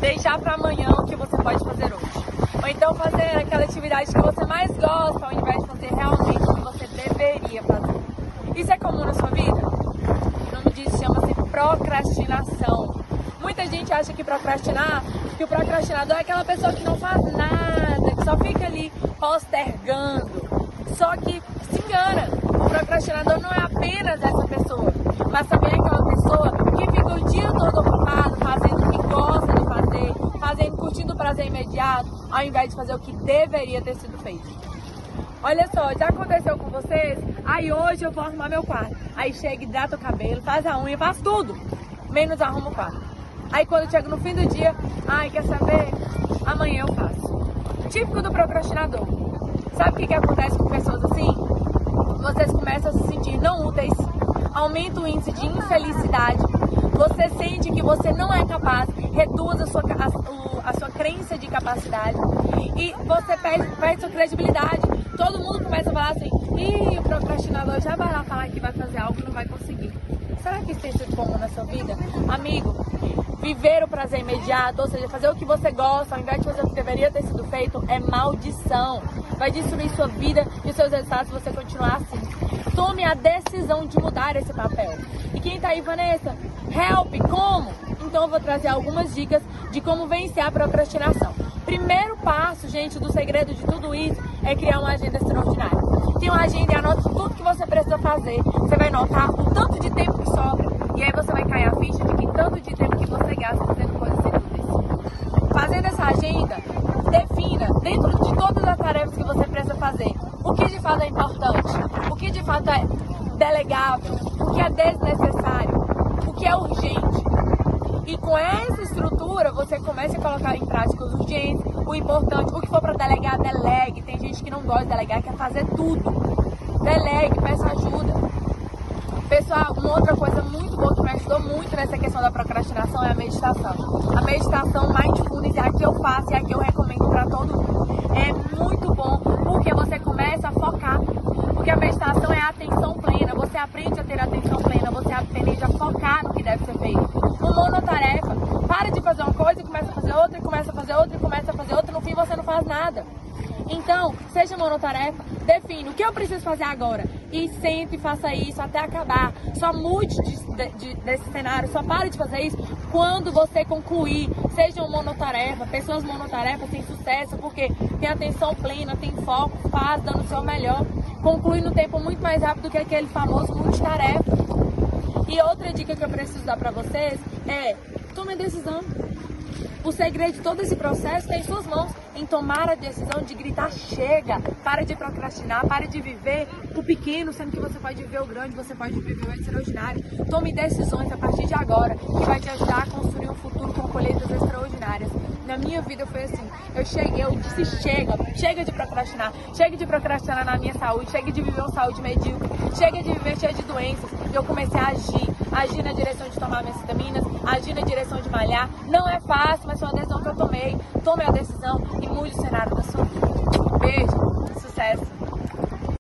deixar para amanhã o que você pode fazer hoje. Ou então fazer aquela atividade que você mais gosta, ao invés de fazer realmente o que você deveria fazer. Isso é comum na sua vida? O nome disso chama-se procrastinação. Muita gente acha que procrastinar, que o procrastinador é aquela pessoa que não faz nada, que só fica ali postergando. Só que se engana. O procrastinador não é apenas essa pessoa, mas também é aquela pessoa que fica o dia todo ocupado fazendo o que gosta de fazer, fazendo, curtindo o prazer imediato, ao invés de fazer o que deveria ter sido feito. Olha só, já aconteceu com vocês? Aí hoje eu vou arrumar meu quarto. Aí chega, hidrata o cabelo, faz a unha, faz tudo, menos arruma o quarto. Aí quando chega no fim do dia, ai, quer saber? Amanhã eu faço. Típico do procrastinador. Sabe o que, que acontece com pessoas assim? Vocês começam a se sentir não úteis, aumenta o índice de infelicidade, você sente que você não é capaz, reduz a sua, a, de capacidade e você perde, perde sua credibilidade. Todo mundo começa a falar assim, ih, o procrastinador já vai lá falar que vai fazer algo e não vai conseguir. Será que isso tem sido comum na sua vida? Amigo, viver o prazer imediato, ou seja, fazer o que você gosta, ao invés de fazer o que deveria ter sido feito, é maldição. Vai destruir sua vida e seus resultados se você continuar assim. Tome a decisão de mudar esse papel. E quem tá aí, Vanessa? Help, como? Então eu vou trazer algumas dicas de como vencer a procrastinação. Primeiro passo, gente, do segredo de tudo isso é criar uma agenda extraordinária. Tem uma agenda e anota tudo que você precisa fazer. Você vai notar o tanto de tempo que sobra e aí você vai cair a ficha de que tanto de tempo que você gasta fazendo coisas inúteis. Fazendo essa agenda, defina dentro de todas as tarefas que você precisa fazer o que de fato é importante, o que de fato é delegável, o que é desnecessário, o que é urgente. E com essa estrutura, você começa a colocar em prática os urgentes, o importante, o que for para delegar, delegue. Tem gente que não gosta de delegar, quer fazer tudo. Delegue, peça ajuda. Pessoal, uma outra coisa muito boa que me ajudou muito nessa questão da procrastinação é a meditação. A meditação mindfulness é a que eu faço e é a que eu recomendo para todo mundo. É muito bom porque você começa a focar. Porque a meditação é a atenção plena. Você aprende a ter atenção plena, você aprende a focar no que deve ser feito. Uma monotarefa. Para de fazer uma coisa e começa a fazer outra, e começa a fazer outra, e começa a fazer outra. No fim você não faz nada. Então, seja monotarefa, define o que eu preciso fazer agora e sente e faça isso até acabar. Só mude de, de, desse cenário, só pare de fazer isso quando você concluir. Seja uma monotarefa, pessoas monotarefas têm sucesso porque tem atenção plena, tem foco, faz, dando o seu melhor. Conclui no tempo muito mais rápido do que aquele famoso multitarefa. E outra dica que eu preciso dar para vocês é tome decisão. O segredo de todo esse processo está em suas mãos, em tomar a decisão de gritar chega, para de procrastinar, para de viver o pequeno, sendo que você pode viver o grande, você pode viver o extraordinário. Tome decisões a partir de agora, que vai te ajudar a construir um futuro com colheitas extraordinárias. Na minha vida foi assim, eu cheguei, eu disse chega, chega de procrastinar, chega de procrastinar na minha saúde, chega de viver uma saúde medíocre, chega de viver cheia de doenças. Eu comecei a agir, agir na direção de tomar minhas vitaminas, agir na direção de malhar. Não é fácil, mas foi uma decisão que eu tomei. Tome a decisão e mude o cenário da sua vida. Beijo, sucesso!